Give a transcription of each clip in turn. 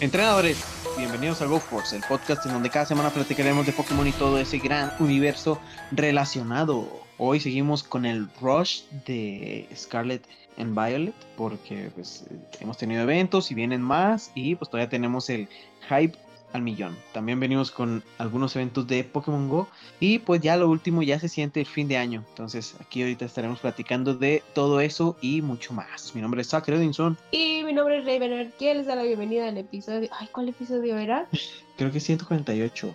Entrenadores, bienvenidos a GoForce, el podcast en donde cada semana platicaremos de Pokémon y todo ese gran universo relacionado. Hoy seguimos con el rush de Scarlet and Violet porque pues hemos tenido eventos y vienen más y pues todavía tenemos el hype al millón. También venimos con algunos eventos de Pokémon Go y pues ya lo último ya se siente el fin de año. Entonces aquí ahorita estaremos platicando de todo eso y mucho más. Mi nombre es Zach Edinson. Y mi nombre es Raven ¿Quién les da la bienvenida al episodio? Ay, ¿cuál episodio era? Creo que 148.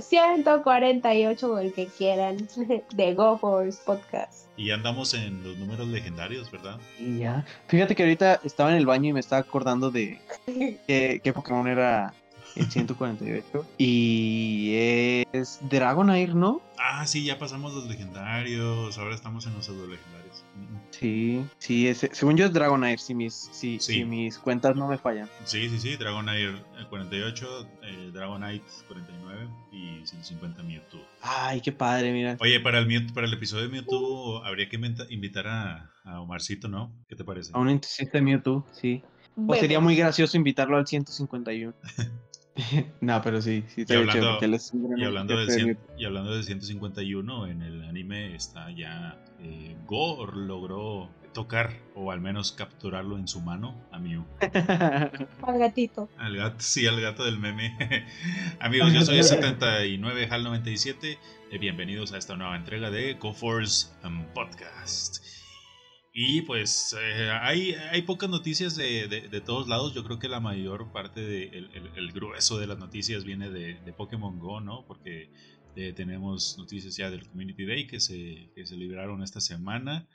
148 o el que quieran de Go Force Podcast. Y andamos en los números legendarios, ¿verdad? Y ya. Fíjate que ahorita estaba en el baño y me estaba acordando de qué Pokémon era el 148. Y es Dragonair, ¿no? Ah, sí, ya pasamos los legendarios. Ahora estamos en los pseudo legendarios. Sí, sí, según yo es Dragonair, si mis, si, mis cuentas no me fallan. Sí, sí, sí, Dragonair 48, eh, Dragonite 49 y 150 Mewtwo. Ay, qué padre, mira. Oye, para el, para el episodio de Mewtwo habría que invitar a, a Omarcito, ¿no? ¿Qué te parece? A un intensista de Mewtwo, sí. O sería muy gracioso invitarlo al 151. no, pero sí, sí y hablando, y, hablando de y hablando de 151, en el anime está ya eh, Go logró tocar o al menos capturarlo en su mano a Mew. al gatito. Al gato, sí, al gato del meme. Amigos, yo soy 79 HAL 97. y bienvenidos a esta nueva entrega de Go Force um, Podcast. Y pues eh, hay, hay pocas noticias de, de, todos lados. Yo creo que la mayor parte de, el, grueso de las noticias viene de, de Pokémon Go, ¿no? Porque eh, tenemos noticias ya del Community Day que se, que se libraron esta semana.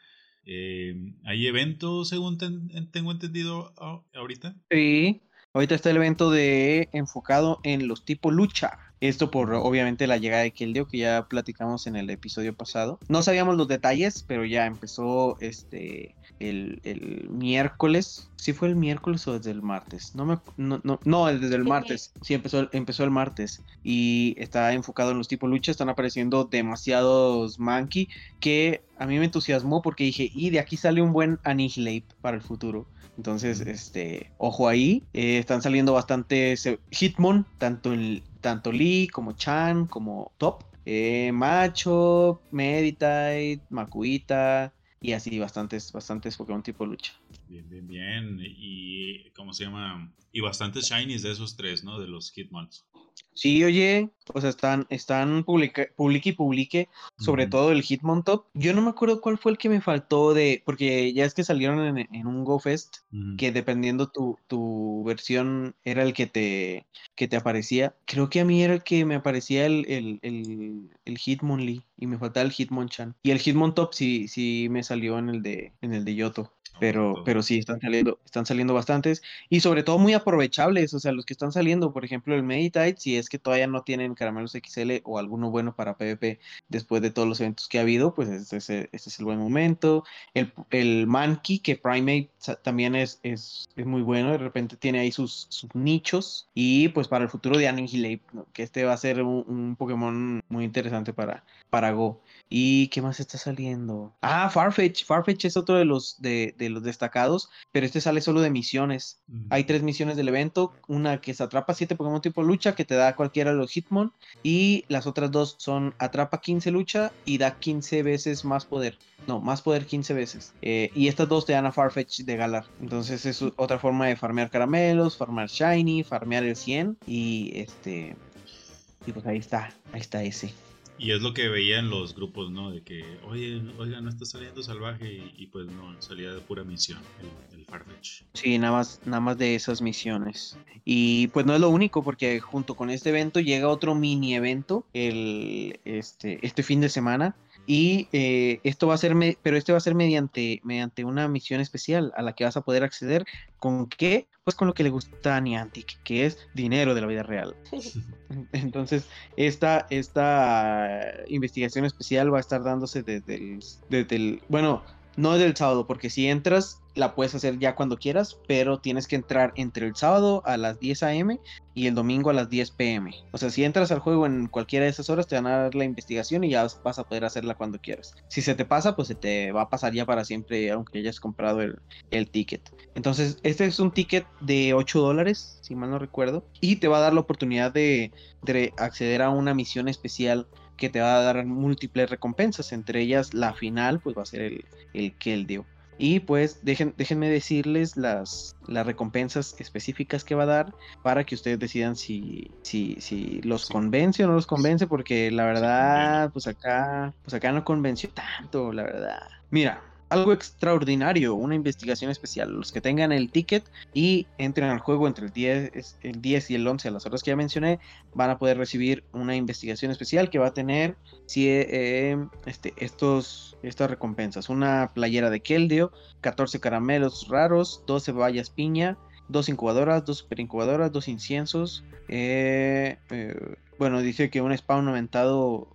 Eh, ¿Hay eventos, según tengo entendido ahorita? Sí, ahorita está el evento de enfocado en los tipos lucha. Esto por obviamente la llegada de Keldeo que ya platicamos en el episodio pasado. No sabíamos los detalles, pero ya empezó este el, miércoles. ¿Sí fue el miércoles o desde el martes? No me no, no, no desde el martes. Sí, empezó, empezó el martes. Y está enfocado en los tipos lucha. Están apareciendo demasiados Monkey que a mí me entusiasmó porque dije, y de aquí sale un buen Annihilate para el futuro. Entonces, este, ojo ahí. Eh, están saliendo bastantes Hitmon, tanto en tanto Lee como Chan como Top. Eh, Macho, Meditite, Makuita y así bastantes, bastantes Pokémon tipo lucha. Bien, bien, bien. Y, ¿cómo se llama? Y bastantes shinies de esos tres, ¿no? De los Hitmons. Sí, oye, o sea, están, están publique y publique, sobre todo el Hitmon Top. Yo no me acuerdo cuál fue el que me faltó de, porque ya es que salieron en, un GoFest, que dependiendo tu, tu, versión era el que te, que te aparecía. Creo que a mí era el que me aparecía el, el, el, el Hitmonlee y me faltaba el Hitmonchan. Y el Hitmon Top sí, sí me salió en el de, en el de Yoto. Pero, pero sí, están saliendo, están saliendo bastantes y sobre todo muy aprovechables, o sea, los que están saliendo, por ejemplo, el Meditite, si es que todavía no tienen caramelos XL o alguno bueno para PvP después de todos los eventos que ha habido, pues este, ese, es el buen momento. El, el Mankey, que Primate también es, es, es, muy bueno, de repente tiene ahí sus, sus nichos y pues para el futuro de Annihilate, que este va a ser un, un Pokémon muy interesante para, para Go. ¿Y qué más está saliendo? Ah, Farfetch. Farfetch es otro de los, de, los destacados, pero este sale solo de misiones. Hay tres misiones del evento. Una que se atrapa siete Pokémon tipo lucha, que te da cualquiera de los Hitmon. Y las otras dos son atrapa 15 lucha y da 15 veces más poder. No, más poder 15 veces. Eh, y estas dos te dan a Farfetch de Galar. Entonces es otra forma de farmear caramelos, farmear Shiny, farmear el 100. Y este... Y pues ahí está, ahí está ese. Y es lo que veía en los grupos, ¿no? De que, oye, oiga, no está saliendo salvaje y, pues no, salía de pura misión el, el, Farfetch. Sí, nada más, nada más de esas misiones. Y pues no es lo único, porque junto con este evento llega otro mini evento el, este, este fin de semana y eh, esto va a ser, pero este va a ser mediante, mediante una misión especial a la que vas a poder acceder. ¿Con qué? Pues con lo que le gusta a Niantic, que es dinero de la vida real. Entonces, esta, esta investigación especial va a estar dándose desde el, desde el bueno, no desde el sábado, porque si entras la puedes hacer ya cuando quieras, pero tienes que entrar entre el sábado a las 10 a.m. y el domingo a las 10 p.m. O sea, si entras al juego en cualquiera de esas horas, te van a dar la investigación y ya vas a poder hacerla cuando quieras. Si se te pasa, pues se te va a pasar ya para siempre, aunque hayas comprado el, el ticket. Entonces, este es un ticket de 8 dólares, si mal no recuerdo, y te va a dar la oportunidad de, de acceder a una misión especial que te va a dar múltiples recompensas, entre ellas la final, pues va a ser el, el Keldeo. Y pues dejen, déjenme decirles las, las recompensas específicas que va a dar para que ustedes decidan si, si, si los convence o no los convence, porque la verdad, pues acá, pues acá no convenció tanto, la verdad. Mira, algo extraordinario, una investigación especial. Los que tengan el ticket y entren al juego entre el 10, el 10 y el 11 a las horas que ya mencioné, van a poder recibir una investigación especial que va a tener si, eh, este, estos, estas recompensas. Una playera de Keldeo, 14 caramelos raros, 12 bayas piña, dos incubadoras, dos super incubadoras, dos inciensos. Eh, eh, bueno, dice que un spawn aumentado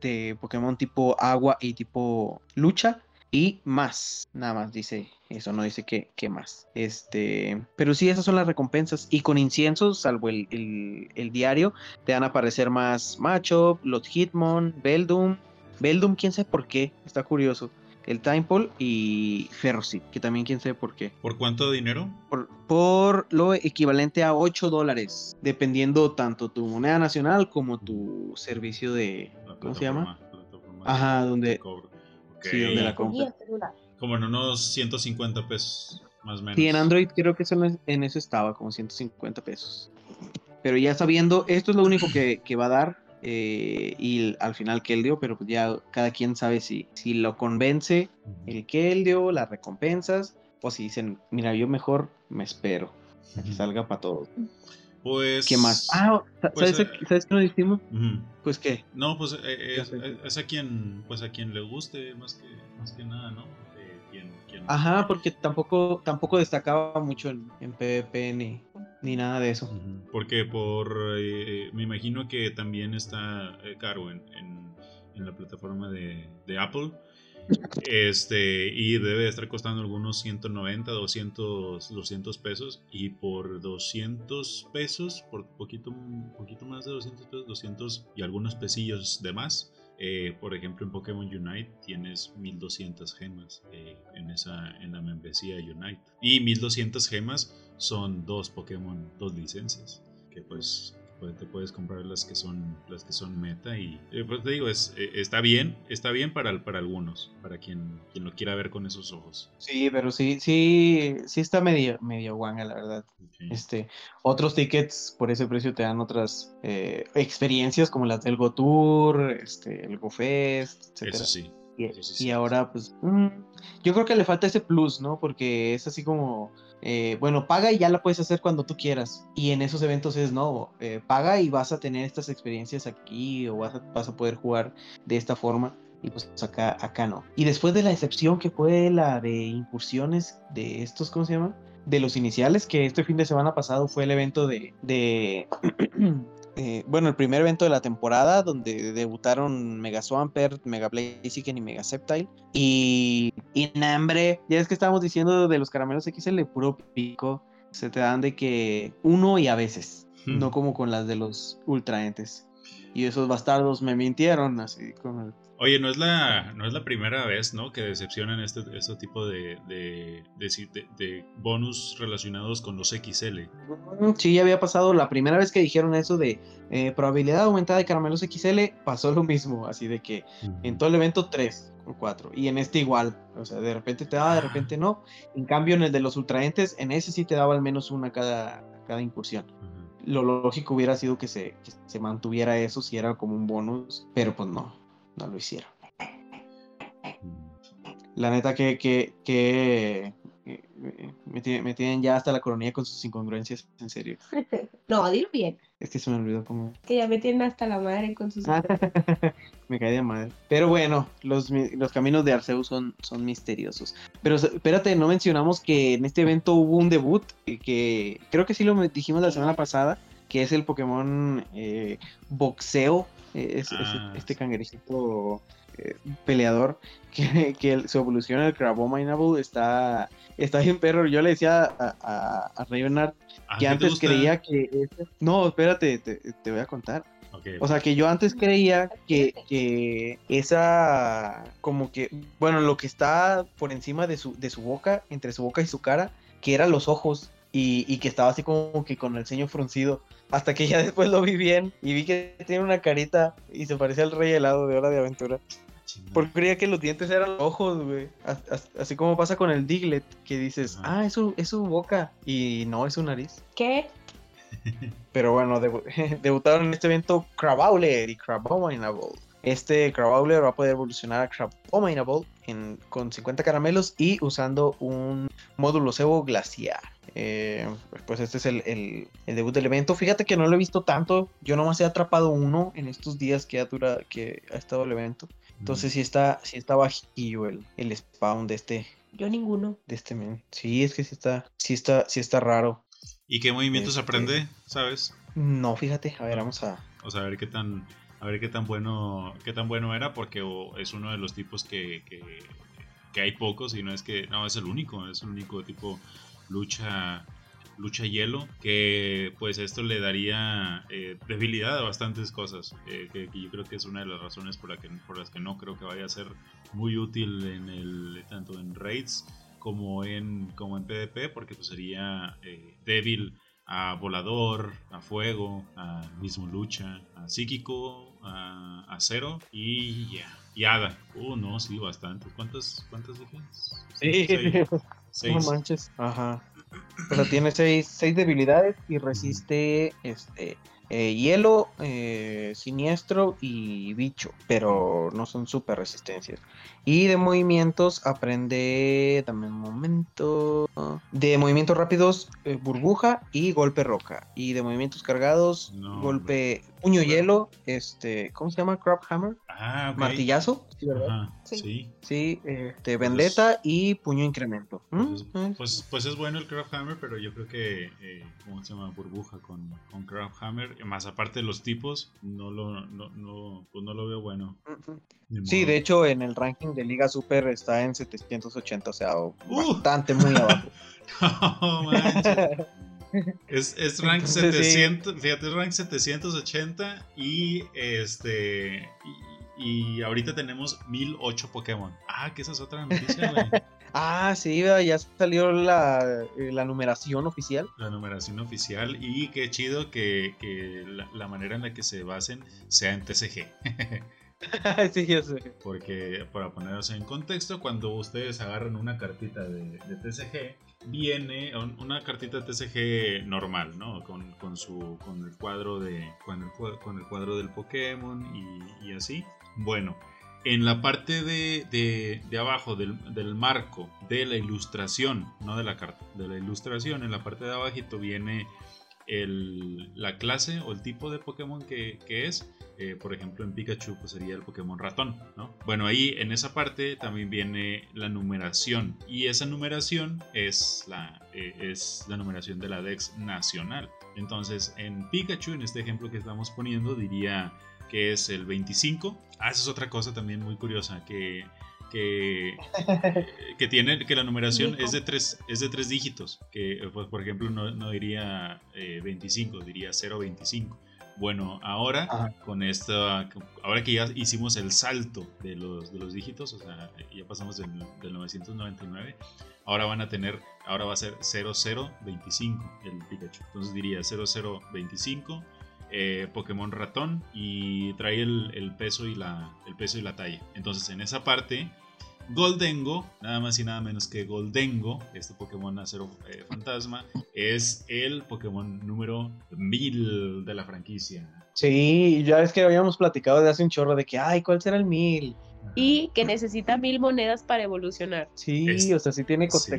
de Pokémon tipo agua y tipo lucha y más. Nada más dice eso, no dice qué, qué más. Este, pero sí, esas son las recompensas. Y con inciensos, salvo el, el, diario, te van a aparecer más Macho, Lot Hitmon, Beldum. Beldum, quién sabe por qué, está curioso. El Timepole y Ferrocid, que también quién sabe por qué. ¿Por cuánto dinero? Por, por lo equivalente a 8 dólares, dependiendo tanto tu moneda nacional como tu servicio de. ¿Cómo se llama? Ajá, donde. Sí, donde la compra. Como en unos 150 pesos, más o menos. Sí, en Android creo que eso en eso estaba, como 150 pesos. Pero ya sabiendo, esto es lo único que, que va a dar. Eh, y al final que él dio, pero pues ya cada quien sabe si, si lo convence el que él dio, las recompensas, o si dicen, mira, yo mejor me espero a que salga para todos. Pues. ¿Qué más? Ah, pues, ¿sabes, eh, ¿sabes qué nos dijimos? Pues qué. No, pues eh, es, a quien pues a quien le guste más que, más que nada, ¿no? Ajá, porque tampoco, tampoco destacaba mucho en, PvP ni, ni, nada de eso. Porque por eh, me imagino que también está caro en, en, en la plataforma de, de Apple. Este, y debe estar costando algunos 190, 200, 200 pesos. Y por 200 pesos, por poquito, poquito más de 200 pesos, 200 y algunos pesillos de más. Eh, por ejemplo, en Pokémon Unite tienes 1200 gemas eh, en, esa, en la membresía Unite. Y 1200 gemas son dos Pokémon, dos licencias. Que pues pues, te puedes comprar las que son las que son meta y eh, pues te digo es eh, está bien está bien para para algunos para quien quien lo quiera ver con esos ojos. Sí pero sí sí sí está medio medio guanga la verdad. Este otros tickets por ese precio te dan otras eh, experiencias como las del Go Tour este el Go Fest etcétera. Eso sí y, ahora pues mm, yo creo que le falta ese plus no porque es así como eh, bueno, paga y ya la puedes hacer cuando tú quieras. Y en esos eventos es no, eh, paga y vas a tener estas experiencias aquí o vas a, vas a, poder jugar de esta forma. Y pues acá, acá no. Y después de la excepción que fue la de incursiones de estos, ¿cómo se llama? De los iniciales, que este fin de semana pasado fue el evento de, de Eh, bueno, el primer evento de la temporada donde debutaron Mega Swampert, Mega Blaziken y Mega Sceptile. Y, y hambre, ya es que estábamos diciendo de los caramelos XL, puro pico, se te dan de que uno y a veces, hmm. no como con las de los ultraentes. Y esos bastardos me mintieron, así como Oye, no es la, no es la primera vez, ¿no? Que decepcionan este, este tipo de, de, de, bonus relacionados con los XL. Mm, sí, ya había pasado. La primera vez que dijeron eso de eh, probabilidad aumentada de caramelos XL, pasó lo mismo. Así de que en todo el evento 3 o 4. Y en este igual. O sea, de repente te daba, de repente no. En cambio, en el de los ultraentes, en ese sí te daba al menos una cada, cada incursión. Lo lógico hubiera sido que se, que se mantuviera eso si era como un bonus, pero pues no no lo hicieron. La neta que, que, que me, tienen, ya hasta la coronilla con sus incongruencias, en serio. no, dilo bien. Es que se me olvidó cómo. Que ya me tienen hasta la madre con sus. me cae de madre. Pero bueno, los, los caminos de Arceus son, son misteriosos. Pero espérate, no mencionamos que en este evento hubo un debut que creo que sí lo dijimos la semana pasada, que es el Pokémon eh, Boxeo eh, es, ah, este cangrejito eh, peleador que, que su evolución el Crabominable está, está bien perro. Yo le decía a, a, a que ¿qué te antes creía que... ese- No, espérate, te, te voy a contar. O sea, que yo antes creía que, que esa, como que, bueno, lo que está por encima de su, de su boca, entre su boca y su cara, que eran los ojos y, y que estaba así como que con el ceño fruncido. Hasta que ya después lo vi bien y vi que tiene una carita y se parecía al rey helado de Hora de Aventura. Porque creía que los dientes eran los ojos, güey. As- as- Así como pasa con el Diglett, que dices, ah, es su, es su boca y no es su nariz. ¿Qué? Pero bueno, debu- debutaron en este evento Crabowler y Crabominable. Este Crabowler va a poder evolucionar a Crabominable en, con 50 caramelos y usando un módulo cebo glaciar. Eh, pues este es el, el- el debut del evento. Fíjate que no lo he visto tanto. Yo nomás he atrapado uno en estos días que ha, dura, que ha estado el evento. Entonces sí está, sí está bajillo el, el spawn de este, Yo ninguno. de este men. Sí, es que sí está, sí está, sí está raro. ¿Y qué movimientos Este- aprende? ¿Sabes? No, fíjate, a ver, vamos a, O sea, a ver qué tan, a ver qué tan bueno, qué tan bueno era, porque es uno de los tipos que, que, hay pocos y no es que, no, es el único, es el único tipo lucha, lucha hielo, que pues esto le daría eh, debilidad a bastantes cosas, eh, que, que yo creo que es una de las razones por, la que, por las que no creo que vaya a ser muy útil en el, tanto en raids como en, como en PvP, porque pues sería eh, débil a volador, a fuego, a mismo lucha, a psíquico, a acero y ya. Y hada. Uh, no, sí, bastante. ¿Cuántas, cuántas dije? Sí, Seis. no Seis. manches. Ajá. O sea, tiene seis, seis debilidades y resiste este eh, hielo, eh, siniestro y bicho, pero no son super resistencias. Y de movimientos aprende, dame un momento, de movimientos rápidos, eh, burbuja y golpe roca. Y de movimientos cargados, No, golpe puño hielo, este, ¿cómo se llama? Crab Hammer, Ah, ok. martillazo, ¿sí, verdad? Ajá, Sí. sí. Sí, este, vendetta y puño incremento. ¿Mm? Pues, Eh, pues, pues es bueno el Craft Hammer, pero yo creo que, eh, ¿cómo se llama? Burbuja con, con Craft Hammer. Más aparte de los tipos, no lo, no, no, pues no lo veo bueno. mm, mm. Sí, de hecho en el ranking de Liga Super está en 780, o sea, Uh. bastante muy abajo. No manches. Es, es rank Entonces, sí. 700, fíjate, es rank 780 y este y, y ahorita tenemos 1008 Pokémon. Ah, que esa es otra noticia, güey. Ah, sí, ya salió la, eh, la numeración oficial. La numeración oficial y qué chido que, que la, la manera en la que se basen sea en TCG. sí, ya sé. Porque para poneros en contexto, cuando ustedes agarran una cartita de, de TCG, viene un- una cartita de TCG normal, ¿no? Con, con su, con el cuadro de, con el, con el cuadro del Pokémon y, así. Bueno, en la parte de, de- de abajo del, del marco de la ilustración, no de la carta, de la ilustración, en la parte de abajito viene el- la clase o el tipo de Pokémon que, que es. Eh, por ejemplo, en Pikachu pues sería el Pokémon ratón, ¿no? Bueno, ahí en esa parte también viene la numeración y esa numeración es la, eh, es la numeración de la Dex nacional. Entonces, en Pikachu, en este ejemplo que estamos poniendo, diría que es el 25. Ah, esa es otra cosa también muy curiosa, que, que, que tiene que la numeración es de tres, es de tres dígitos. Que, eh, pues, por ejemplo, no, no diría eh, 25, diría 025. Bueno, ahora Ajá. con esta, ahora que ya hicimos el salto de los, de los dígitos, o sea, ya pasamos del, del 999, ahora van a tener, ahora va a ser 0025 el Pikachu. Entonces diría 0025 eh, Pokémon ratón y trae el, el peso y la, el peso y la talla. Entonces en esa parte Goldengo, nada más y nada menos que Goldengo, este Pokémon acero eh, fantasma, es el Pokémon número 1000 de la franquicia. Sí, ya es que habíamos platicado de hace un chorro de que, ay, ¿cuál será el mil? Y que necesita mil monedas para evolucionar. Sí, Es- o sea, sí tiene sí.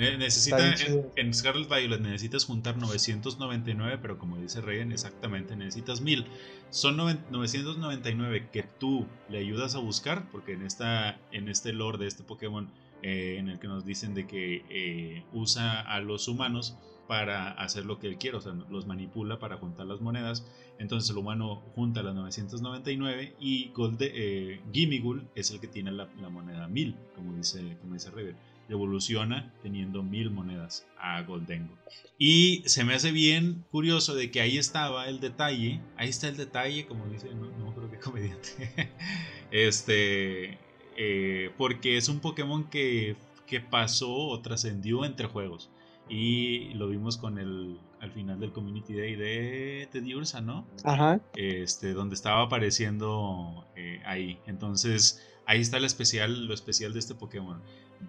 Eh, Necesita, en, Scarlet Violet necesitas juntar 999, pero como dice Regen, exactamente necesitas 1000. Son noven- 999 que tú le ayudas a buscar, porque en, esta, en este lore de este Pokémon, eh, en el que nos dicen de que eh, usa a los humanos para hacer lo que él quiere, o sea, los manipula para juntar las monedas. Entonces el humano junta las 999 y Gold, eh, Gimmigul es el que tiene la, moneda 1000, como dice, como dice River. Evoluciona teniendo 1000 monedas a Goldengo. Y se me hace bien curioso de que ahí estaba el detalle, ahí está el detalle, como dice, no, no creo que comediante, este, eh, porque es un Pokémon que, que pasó o trascendió entre juegos. Y lo vimos con el al final del Community Day de Teddy Ursa, ¿no? Ajá. Este, donde estaba apareciendo eh, ahí. Entonces, ahí está lo especial, lo especial de este Pokémon.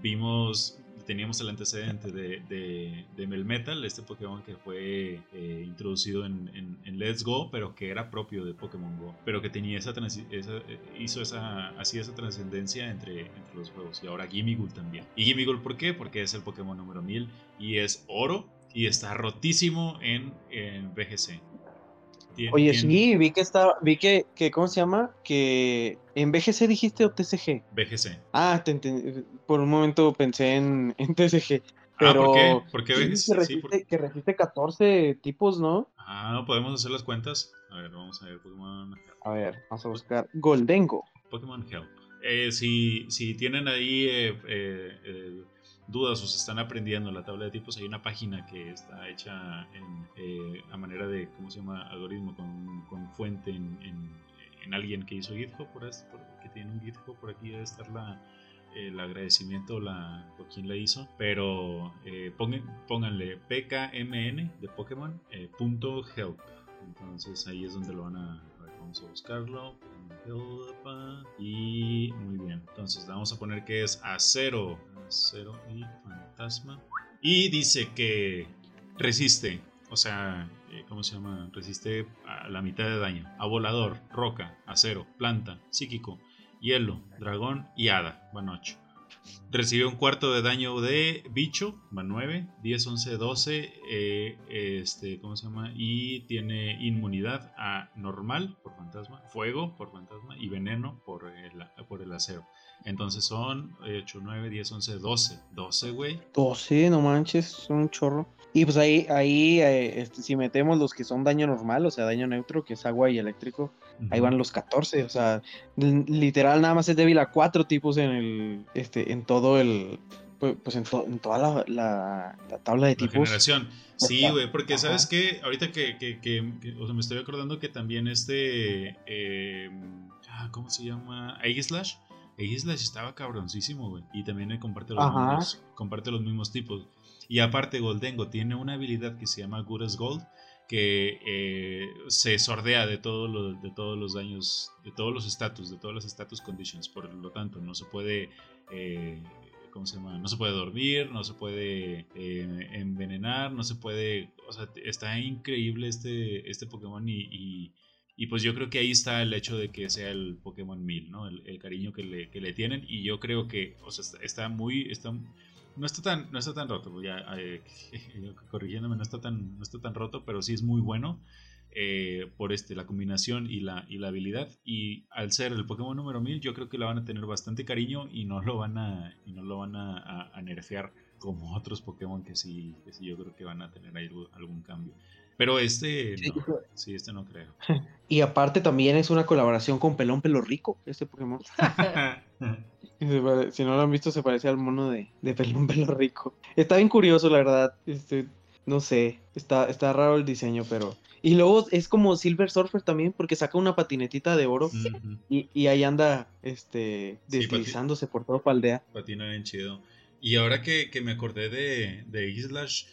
Vimos, teníamos el antecedente de, Melmetal, este Pokémon que fue eh, introducido en, Let's Go, pero que era propio de Pokémon Go, pero que tenía esa, eh, hizo esa, así esa trascendencia entre, los juegos. Y ahora Gimmighoul también. ¿Y Gimmighoul por qué? Porque es el Pokémon número 1000 y es oro y está rotísimo en, en Oye, sí, vi que estaba, vi que, que, ¿cómo se llama? Que en BGC dijiste o TCG. BGC. Ah, te por un momento pensé en, en TCG. Pero ah, ¿por qué? ¿Por qué BGC? Que resiste, que resiste 14 tipos, ¿no? Ah, no podemos hacer las cuentas. A ver, vamos a ver Pokémon. A ver, vamos a buscar Goldengo. Pokémon Help. Eh, si, si tienen ahí eh, eh, dudas o se están aprendiendo la tabla de tipos, hay una página que está hecha en, eh, a manera de, ¿cómo se llama? Algoritmo con, con fuente en, en, alguien que hizo GitHub, por, que tiene un GitHub, por aquí debe estar la, el agradecimiento la, por quien la hizo, pero eh, pónganle pkmn de Pokémon eh, punto help. Entonces ahí es donde lo van a, vamos a buscarlo. Y muy bien. Entonces vamos a poner que es acero. Acero y fantasma. Y dice que resiste. O sea, eh, ¿cómo se llama? Resiste a la mitad de daño. A volador, roca, acero, planta, psíquico, hielo, dragón y hada. Van 8. Recibe un cuarto de daño de bicho, va 9, 10, 11, 12, este, ¿cómo se llama? Y tiene inmunidad a normal por fantasma, fuego por fantasma y veneno por el, por el acero. Entonces son 8, 9, 10, 11, 12. 12, güey. 12, no manches, son un chorro. Y pues ahí, ahí eh, este, si metemos los que son daño normal, o sea, daño neutro, que es agua y eléctrico, ahí van los 14. O sea, literal nada más es débil a cuatro tipos en el, este, en todo el, pues, pues en, toda la, la, tabla de tipos. generación. Sí, güey, porque sabes que ahorita que, que, que, o sea, me estoy acordando que también este, eh, ¿cómo se llama? Aegislash. Aegislash estaba cabroncísimo, güey. Y también comparte los, mismos, comparte los mismos tipos. Y aparte Goldengo tiene una habilidad que se llama Good Gold, que eh, se sordea de, todo de todos los daños, de todos los estatus, de todas las status conditions. Por lo tanto, no se puede... Eh, ¿Cómo se llama? No se puede dormir, no se puede eh, envenenar, no se puede... O sea, está increíble este, este Pokémon y, y, pues yo creo que ahí está el hecho de que sea el Pokémon 1000, ¿no? El, cariño que le, que le, tienen y yo creo que, o sea, está, muy... Está, no está tan, no está tan roto, pues ya eh, corrigiéndome, no está tan, no está tan roto, pero sí es muy bueno eh, por este, la combinación y la, y la habilidad. Y al ser el Pokémon número 1000, yo creo que la van a tener bastante cariño y no lo van a, y no lo van a, a, nerfear como otros Pokémon que sí, que sí yo creo que van a tener ahí algún cambio. Pero este no, sí, este no creo. Y aparte también es una colaboración con Pelón Pelo Rico, este Pokémon. si no lo han visto, se parece al mono de, de Pelón Pelo Rico. Está bien curioso, la verdad. Este, no sé, está, está raro el diseño, pero... Y luego es como Silver Surfer también, porque saca una patinetita de oro y, y, ahí anda este, deslizándose por todo Paldea. Patina bien chido. Y ahora que, que me acordé de, de Islash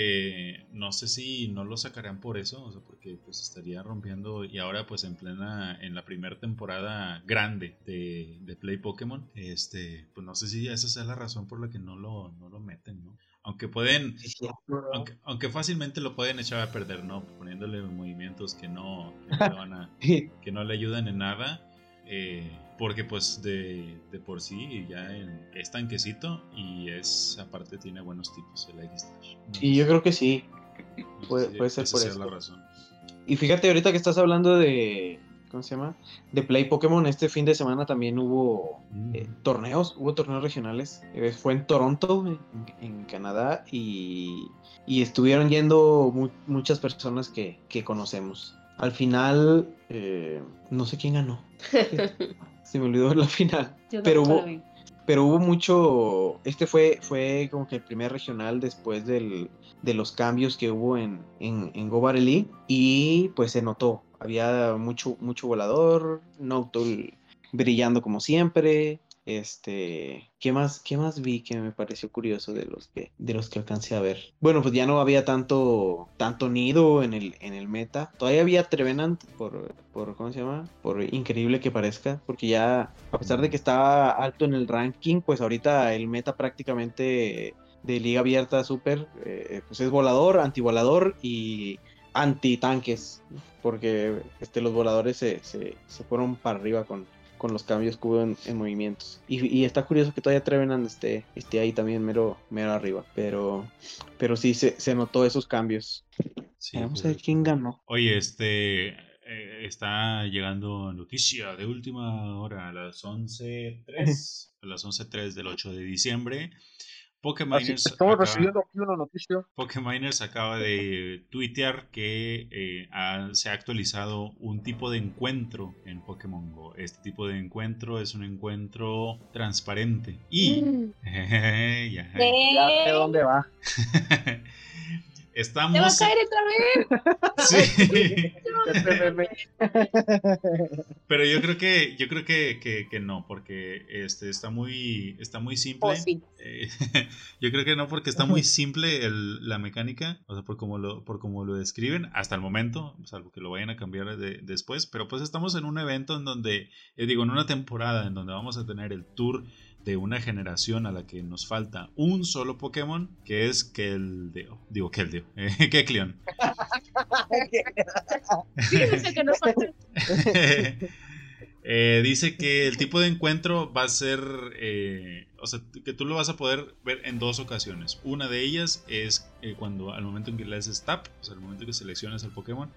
eh, no sé si no lo sacarán por eso, o sea, porque pues estaría rompiendo y ahora pues en plena, en la primera temporada grande de, Play Pokémon, este, pues no sé si esa sea la razón por la que no lo, no lo meten, ¿no? Aunque pueden, aunque, fácilmente lo pueden echar a perder, ¿no? Poniéndole movimientos que no, que no le ayudan en nada. Eh, porque pues de, de, por sí ya es tanquecito y es aparte tiene buenos tipos el X-Slash. Y yo creo que sí. puede, ser por eso. Y fíjate ahorita que estás hablando de, ¿cómo se llama? De Play Pokémon. Este fin de semana también hubo Mm. eh, torneos, hubo torneos regionales. Eh, fue en Toronto, en, en Canadá, y, y estuvieron yendo mu- muchas personas que, que conocemos. Al final, eh, no sé quién ganó. Se me olvidó la final. Yo Pero hubo- vi. Pero hubo mucho. Este fue, fue como que el primer regional después del, de los cambios que hubo en, en, en Go. Y pues se notó. Había mucho, mucho volador. Noctul brillando como siempre. Este. ¿Qué más, ¿Qué más vi que me pareció curioso de los que, de los que alcancé a ver? Bueno, pues ya no había tanto, tanto nido en el, en el meta. Todavía había Trevenant por, por, ¿cómo se llama? Por increíble que parezca. Porque ya, a pesar de que estaba alto en el ranking, pues ahorita el meta prácticamente de liga abierta super, eh, pues es volador, antivolador y anti-tanques. Porque este, los voladores se, se, se fueron para arriba con, con los cambios que hubo en, en movimientos. Y, y está curioso que todavía Trevenant esté, esté ahí también mero, mero arriba. Pero, pero sí se, se notó esos cambios. Sí, Vamos a ver correcto. quién ganó. Oye, este eh, está llegando noticia de última hora a las 11.03, a las 11.03 del 8 de diciembre. Pokeminers Estamos acaba, recibiendo aquí una noticia. Pokeminers acaba de tuitear que eh, ha- se ha actualizado un tipo de encuentro en Pokémon Go. Este tipo de encuentro es un encuentro transparente y... Mm. ya. Ya sé dónde va. ¡Te va a Estamos... caer otra vez! Sí. Pero yo creo que yo creo que, que- que no, porque este está muy está muy simple. Oh, sí. Eh, yo creo que no, porque está muy simple el- la mecánica, o sea, por como lo por como lo describen hasta el momento, salvo que lo vayan a cambiar de- después. Pero pues estamos en un evento en donde, eh, digo, en una temporada en donde vamos a tener el tour de una generación a la que nos falta un solo Pokémon, que es Keldeo. Digo, Keldeo. Eh, Kecleon. Fíjense que nos falta- Eh, dice que el tipo de encuentro va a ser, eh, o sea, que tú lo vas a poder ver en dos ocasiones. Una de ellas es eh, cuando al momento en que le haces tap, o sea, al momento que seleccionas el Pokémon.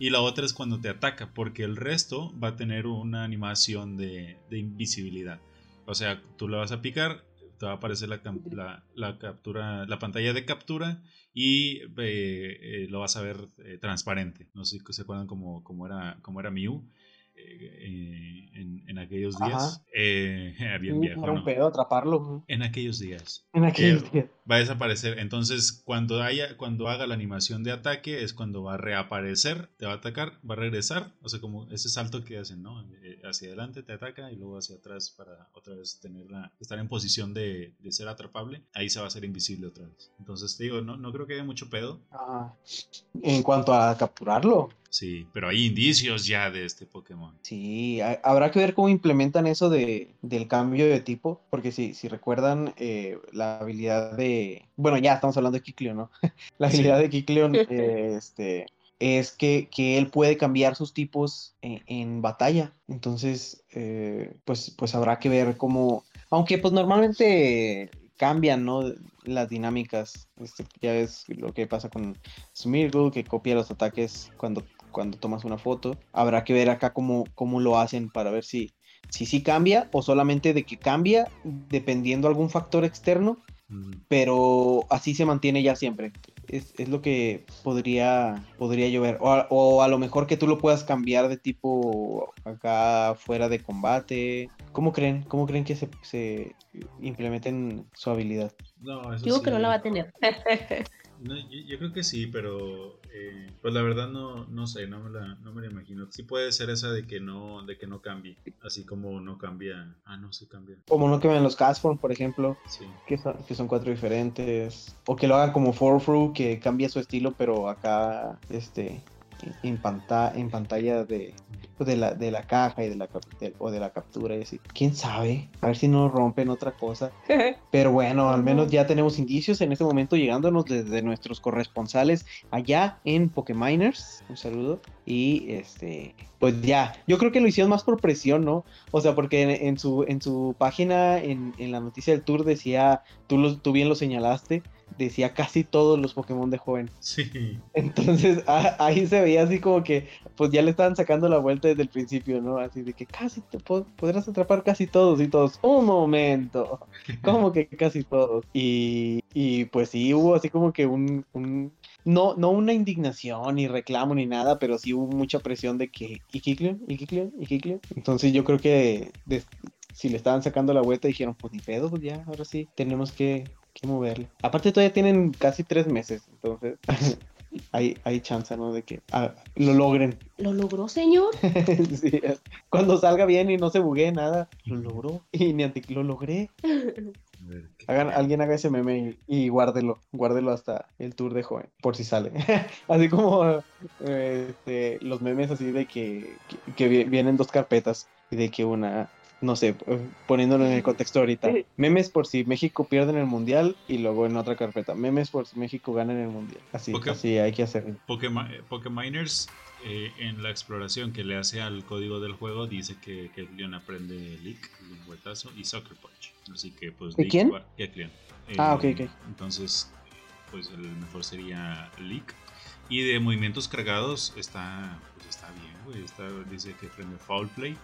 Y la otra es cuando te ataca, porque el resto va a tener una animación de, de invisibilidad. O sea, tú le vas a picar, te va a aparecer la, la- la captura, la pantalla de captura y eh, eh, lo vas a ver eh, transparente. No sé si se acuerdan cómo, cómo era, cómo era Mew en, en aquellos días. Bien viejo, Era un pedo atraparlo En aquellos días en aquellos días. Va a desaparecer. Entonces, cuando haya, cuando haga la animación de ataque, es cuando va a reaparecer, te va a atacar, va a regresar. O sea, como ese salto que hacen, ¿no? Eh, Hacia adelante te ataca y luego hacia atrás para otra vez tener la, estar en posición de, de ser atrapable. Ahí se va a hacer invisible otra vez. Entonces, te digo, no, no creo que haya mucho pedo. Ah, en cuanto a capturarlo, Sí, pero hay indicios ya de este Pokémon. sí, ha- habrá que ver cómo implementan eso de, del cambio de tipo, porque si, si recuerdan eh, la habilidad de, bueno, ya estamos hablando de Kikleon, ¿no? La Sí. habilidad de Kikleon, eh, este, es que, que él puede cambiar sus tipos en, en batalla, entonces, eh, pues, pues habrá que ver cómo, aunque pues normalmente cambian, ¿no? Las dinámicas, este, ya ves lo que pasa con Smeargle, que copia los ataques cuando, cuando tomas una foto. Habrá que ver acá cómo, cómo lo hacen para ver si, si sí cambia o solamente de que cambia dependiendo algún factor externo, pero así se mantiene ya siempre. Es, es lo que podría, podría yo ver. O a, o a lo mejor que tú lo puedas cambiar de tipo acá fuera de combate. ¿Cómo creen? ¿Cómo creen que se, se implementen su habilidad? No, eso Digo que no la va a tener. No, yo, yo creo que sí, pero eh, pues la verdad no, no sé, no me, la, no me la imagino. Sí puede ser esa de que no, de que no cambie, así como no cambia. Ah, no, sí cambia. Como no ven los Castform, por ejemplo. Sí. que son, que son cuatro diferentes. O que lo hagan como Forfru, que cambia su estilo, pero acá, este, en, panta- en pantalla de, pues, de, la, de la caja y de la, de- o de la captura y así. ¿Quién sabe? A ver si no rompen otra cosa. Pero bueno, al menos ya tenemos indicios en este momento llegándonos desde nuestros corresponsales allá en Pokeminers. Un saludo. Y este, pues ya, yo creo que lo hicieron más por presión, ¿no? O sea, porque en, en su, en su página, en, en la noticia del tour decía, tú, lo- tú bien lo señalaste, decía casi todos los Pokémon de joven. Sí. Entonces a- ahí se veía así como que, pues ya le estaban sacando la vuelta desde el principio, ¿no? Así de que casi te po- podrás atrapar casi todos y todos. Un momento, como que casi todos. Y, y pues sí, hubo así como que un, un- no, no una indignación ni reclamo ni nada, pero sí hubo mucha presión de que, ¿y Kiklion? ¿y Kiklion? ¿y Kiklion? Entonces yo creo que si le estaban sacando la vuelta dijeron, pues ni pedo, pues ya, ahora sí, tenemos que, que moverle. Aparte todavía tienen casi tres meses, entonces hay, hay chance, ¿no? De que ah, lo logren. ¿Lo logró, señor? Sí, Cuando salga bien y no se buguee nada, lo logró. Y ni anti lo logré. A ver, ¿qué- Hagan, alguien haga ese meme y, y guárdelo, guárdelo hasta el tour de joven, por si sale. así como eh, este, los memes así de que, que, que vi- vienen dos carpetas y de que una, no sé, eh, poniéndolo en el contexto ahorita, memes por si México pierde en el mundial y luego en otra carpeta, memes por si México gana en el mundial. Así, Ok. así hay que hacerlo. Pokeminers eh, en la exploración que le hace al código del juego dice que Kecleon aprende Leak, Lengüetazo y Sucker Punch. Así que pues ¿De quién? Ah, Eh, ok, ok. Entonces pues el mejor sería Leak. Y de movimientos cargados está pues está bien, güey. Está, dice que aprende Foul Play, eh,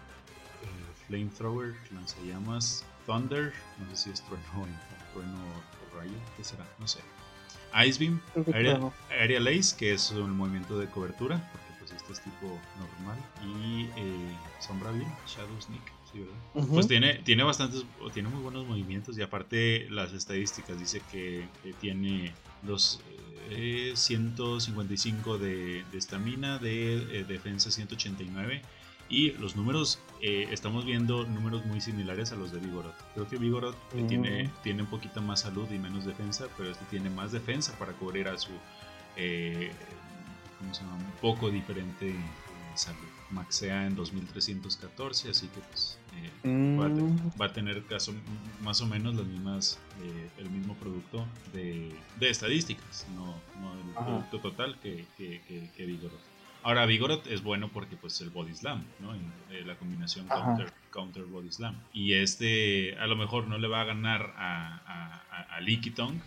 Flamethrower, lanzallamas, Thunder, no sé si es trueno, o- trueno o rayo, ¿qué será? No sé. Ice Beam, Aerial, Ace, que es un movimiento de cobertura, porque pues este es tipo normal. Y eh, Sombra Beam, Shadow Sneak, sí, ¿verdad? Ujú. Pues tiene, tiene bastantes, tiene muy buenos movimientos y aparte las estadísticas dice que, que tiene los eh, 155 de de estamina, de, eh, defensa 189 y los números, eh, estamos viendo números muy similares a los de Vigoroth. Creo que Vigoroth eh, Mm. tiene, tiene un poquito más salud y menos defensa, pero este tiene más defensa para cubrir a su, eh, ¿cómo se llama? Un poco diferente eh, salud. Maxea en 2314, así que pues eh, va, a te- Mm. va a tener caso, más o menos las mismas, eh, el mismo producto de, de estadísticas, no, no el Ajá. producto total que, que, que, que Vigoroth. Ahora, Vigoroth es bueno porque pues el Body Slam, ¿no? En, eh, la combinación counter, counter Body Slam. Y este a lo mejor no le va a ganar a, a, a, a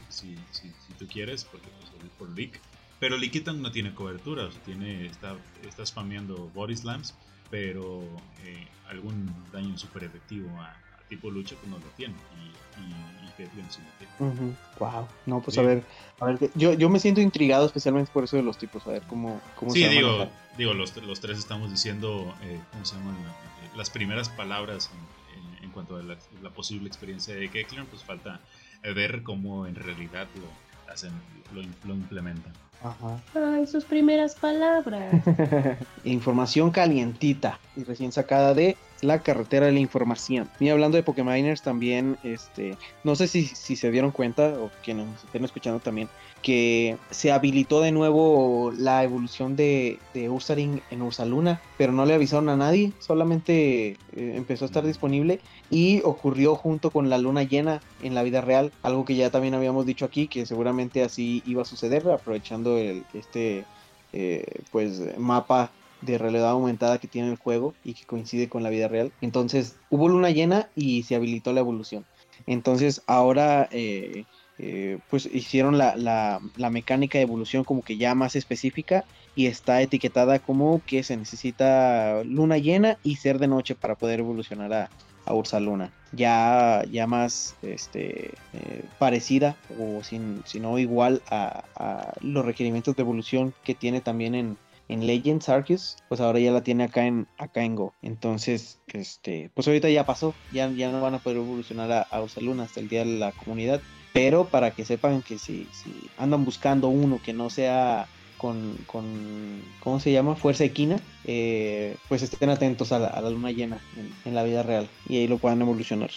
si, si, si tú quieres, porque pues es por Lick. Pero Lickitung no tiene cobertura, o sea, tiene, está, está spameando Body Slams, pero eh, algún daño súper efectivo a tipo lucha pues no lo tiene. Y, y, y sí lo tiene. Wow. No, pues Sí. a ver, a ver, yo, yo me siento intrigado especialmente por eso de los tipos, a ver cómo, cómo Sí, se digo, manejar. digo los, los tres estamos diciendo, eh, ¿cómo se llama? Eh, Las primeras palabras en, en- en cuanto a la, la posible experiencia de Kecleon, pues falta ver cómo en realidad lo hacen, lo, lo implementan. Ajá. Ay, sus primeras palabras. Información calientita y recién sacada de la carretera de la información. Y hablando de Pokémoners también, este, no sé si, si se dieron cuenta o quienes nos estén escuchando también, que se habilitó de nuevo la evolución de, de Ursaring en Ursaluna, pero no le avisaron a nadie, solamente eh, empezó a estar disponible y ocurrió junto con la luna llena en la vida real, algo que ya también habíamos dicho aquí, que seguramente así iba a suceder, aprovechando el, este eh, pues mapa de realidad aumentada que tiene el juego y que coincide con la vida real. Entonces hubo luna llena y se habilitó la evolución. Entonces ahora eh, eh, pues hicieron la, la, la mecánica de evolución como que ya más específica y está etiquetada como que se necesita luna llena y ser de noche para poder evolucionar a, a Ursaluna. Ya, ya más este, eh, parecida o si no igual a, a los requerimientos de evolución que tiene también en, en Legends Arceus, pues ahora ya la tiene acá en, acá en Go. Entonces, este, pues ahorita ya pasó, ya, ya no van a poder evolucionar a, a Ursaluna hasta el día de la comunidad. Pero para que sepan que si, si andan buscando uno que no sea con, con ¿cómo se llama? Fuerza equina, eh, pues estén atentos a la, a la luna llena en, en la vida real y ahí lo puedan evolucionar.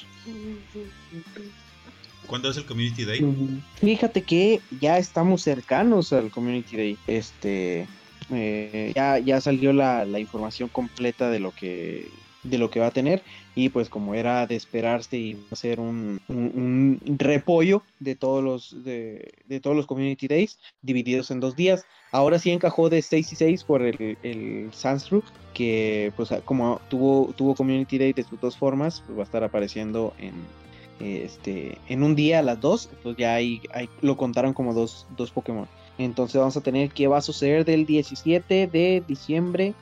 ¿Cuándo es el Community Day? Fíjate que ya estamos cercanos al Community Day. Este eh, ya, ya salió la, la información completa de lo que de lo que va a tener y pues como era de esperarse y va a ser un, un, repollo de todos los de, de, todos los community days divididos en dos días ahora sí encajó de 6 y 6 por el, el que pues como tuvo tuvo community day de sus dos formas pues va a estar apareciendo en este, en un día a las 2, entonces ya ahí, ahí lo contaron como dos, dos Pokémon. Entonces vamos a tener que va a suceder del 17 de diciembre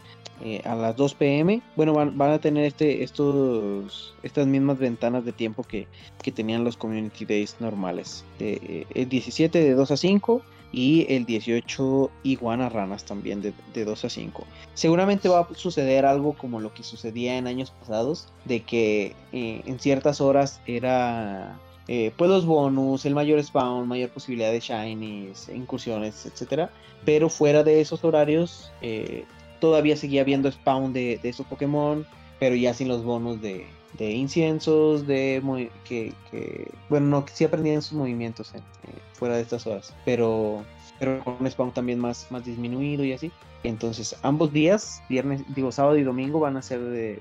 eh, a las 2 pm. Bueno, van, a tener este, estos, estas mismas ventanas de tiempo que, que tenían los Community Days normales. Eh, el 17 de 2 a 5 y el 18 iguana ranas también de, de, 2 a 5. Seguramente va a suceder algo como lo que sucedía en años pasados, de que eh, en ciertas horas era eh, pues los bonus, el mayor spawn, mayor posibilidad de shinies, incursiones, etcétera. Pero fuera de esos horarios, eh, todavía seguía habiendo spawn de, de, esos Pokémon, pero ya sin los bonus de, de inciensos, de que, que, bueno, no, que sí aprendían sus movimientos eh, fuera de estas horas, pero, pero con un spawn también más, más disminuido y así. Entonces, ambos días, viernes, digo, sábado y domingo, van a ser de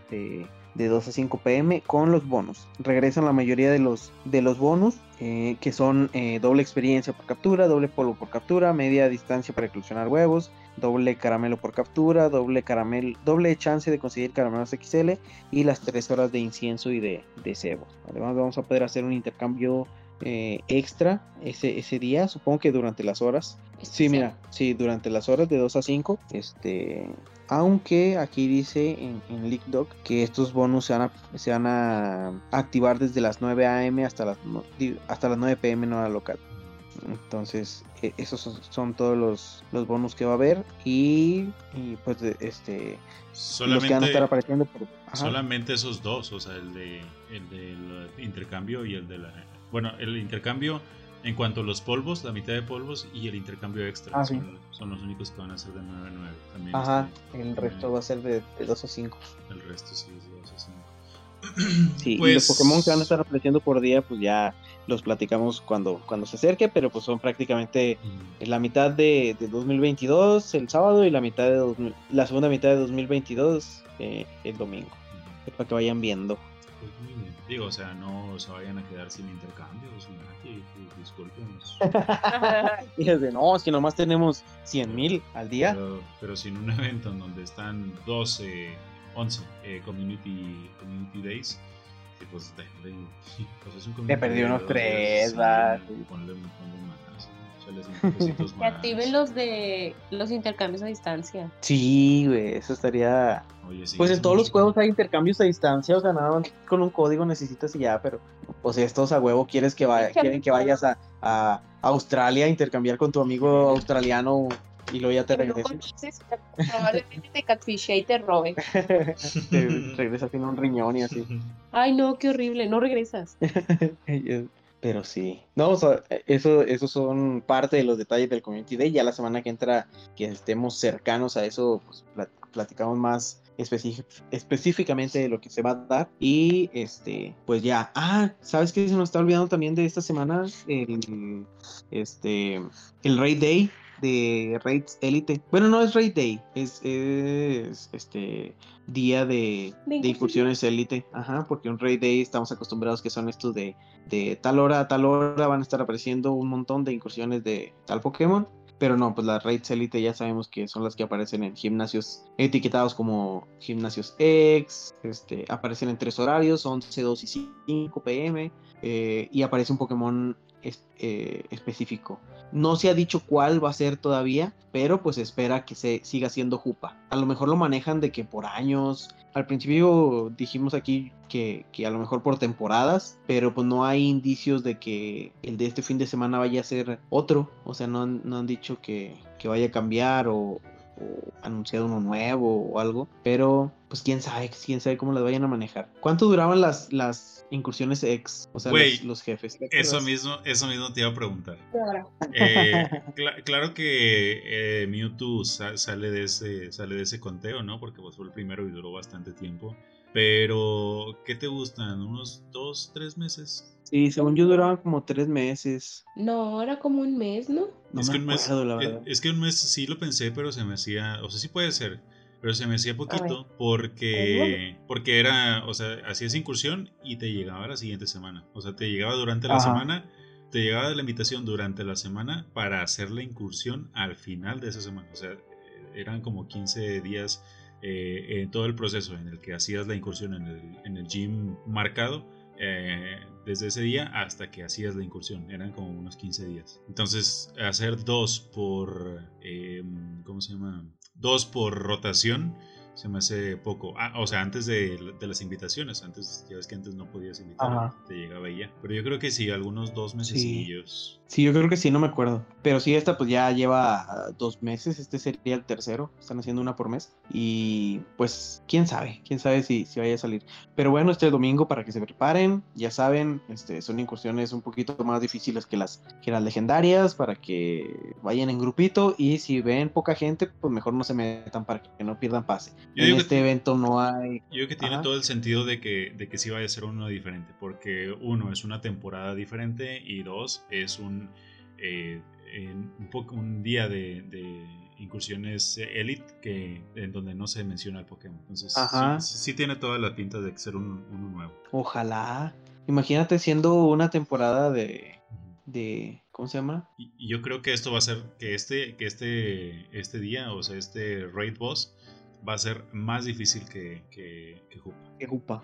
de 2 a 5 pm con los bonos. Regresan la mayoría de los, de los bonos eh, que son eh, doble experiencia por captura, doble polvo por captura, media distancia para eclosionar huevos, doble caramelo por captura, doble caramelo, doble chance de conseguir caramelos XL y las 3 horas de incienso y de, de cebo. Además vamos a poder hacer un intercambio eh, extra ese, ese día, supongo que durante las horas. Sí, mira, sí, durante las horas de 2 a 5, este, aunque aquí dice en, en LeakDoc que estos bonus se van, a, se van a activar desde las 9 am hasta las, hasta las 9 pm en hora local. Entonces, e, esos son, son, todos los, los bonus que va a haber. Y, y pues, este. Solamente, los que van a estar apareciendo. Por, solamente esos dos, o sea, el de el del intercambio y el de la. Bueno, el intercambio en cuanto a los polvos, la mitad de polvos y el intercambio extra. Ah, sí. son, son, los únicos que van a ser de 9 a 9. También Ajá, el resto va a ser de, de 2 a 5. El resto sí es de 2 a 5. Sí, pues... y los Pokémon que van a estar apareciendo por día, pues ya los platicamos cuando, cuando se acerque, pero pues son prácticamente mm. la mitad de, de, 2022 el sábado y la mitad de 2000, la segunda mitad de 2022 eh, el domingo. Mm. Para que vayan viendo. Pues Digo, o sea, no se vayan a quedar sin intercambios, nadie, discúlpenos. Fíjate, no, es que nomás tenemos 100 mil al día. Pero, pero, sin un evento en donde están 12, 11 eh, community, community Days, que pues, de, de, pues es un community Te perdí unos 3, va. Ponle, ponle más. Que activen los de los intercambios a distancia. Sí, güey, eso estaría. Oye, sí, pues en todos los juegos hay intercambios a distancia, o sea, nada más con un código necesitas y ya, pero pues estos a huevo quieres que vaya, quieren que vayas a, a Australia a intercambiar con tu amigo australiano y luego ya te regreses. probablemente te catfishé y te robe. te regresas sin un riñón y así. Ay, no, qué horrible, no regresas. Pero sí. No, o sea, eso, esos son parte de los detalles del Community Day. Ya la semana que entra, que estemos cercanos a eso, pues platicamos más específicamente de lo que se va a dar. Y este, pues ya. Ah, ¿sabes qué? Se nos está olvidando también de esta semana. El, este, el Raid Day de Raids Elite. Bueno, no es Raid Day, es, es este día de, de, incursiones Elite. Ajá, porque un Raid Day estamos acostumbrados que son estos de, de tal hora a tal hora van a estar apareciendo un montón de incursiones de tal Pokémon. Pero no, pues las Raids Elite ya sabemos que son las que aparecen en gimnasios etiquetados como gimnasios X. Este, aparecen en tres horarios, 11, 2 y 5 pm. Eh, y aparece un Pokémon eh, específico. No se ha dicho cuál va a ser todavía, pero pues espera que se siga siendo Jupa. A lo mejor lo manejan de que por años. Al principio dijimos aquí que, que, a lo mejor por temporadas, pero pues no hay indicios de que el de este fin de semana vaya a ser otro. O sea, no han, no han dicho que, que vaya a cambiar o, o anunciado uno nuevo o algo, pero pues quién sabe, quién sabe cómo las vayan a manejar. ¿Cuánto duraban las, las incursiones ex? O sea, Wey, los, los, jefes. Eso mismo, eso mismo te iba a preguntar. Eh, cl claro que eh, Mewtwo sa sale de ese sale de ese conteo, ¿no? Porque pues, fue el primero y duró bastante tiempo. Pero, ¿qué te gustan? ¿Unos dos, tres meses? Sí, según yo duraban como tres meses. No, era como un mes, ¿no? no es, me que un mes, acuerdo, la verdad. es que un mes sí lo pensé, pero se me hacía, o sea, sí puede ser, pero se me hacía poquito porque, porque era, o sea, hacías incursión y te llegaba la siguiente semana. O sea, te llegaba durante la Ajá. semana, te llegaba la invitación durante la semana para hacer la incursión al final de esa semana. O sea, eran como 15 días eh, en todo el proceso en el que hacías la incursión en el, en el gym marcado eh, desde ese día hasta que hacías la incursión. Eran como unos 15 días. Entonces, hacer dos por. eh, ¿Cómo se llama? Dos por rotación se me hace poco. Ah, o sea, antes de, de las invitaciones. Antes, ya ves que antes no podías invitar, Ajá. te llegaba ya. Pero yo creo que sí, algunos dos mesecillos. Sí, yo creo que sí, no me acuerdo. Pero sí, esta pues ya lleva dos meses. Este sería el tercero. Están haciendo una por mes. Y pues, quién sabe, quién sabe si, si vaya a salir. Pero bueno, este domingo para que se preparen. Ya saben, este, son incursiones un poquito más difíciles que las, que las legendarias. Para que vayan en grupito. Y si ven poca gente, pues mejor no se metan para que no pierdan pase. Yo en este evento no hay. Yo creo que tiene Ajá. todo el sentido de que, de que sí vaya a ser uno diferente, porque uno es una temporada diferente y dos es un, eh, en un, poco, un día de, de incursiones elite que, en donde no se menciona el Pokémon. Entonces sí, Ajá. sí, sí tiene toda la pinta de ser un- uno nuevo. Ojalá. Imagínate siendo una temporada de. de ¿Cómo se llama? Y, y yo creo que esto va a ser que este, que este, este día, o sea, este raid boss va a ser más difícil que, que, que Jupa. Que Upa.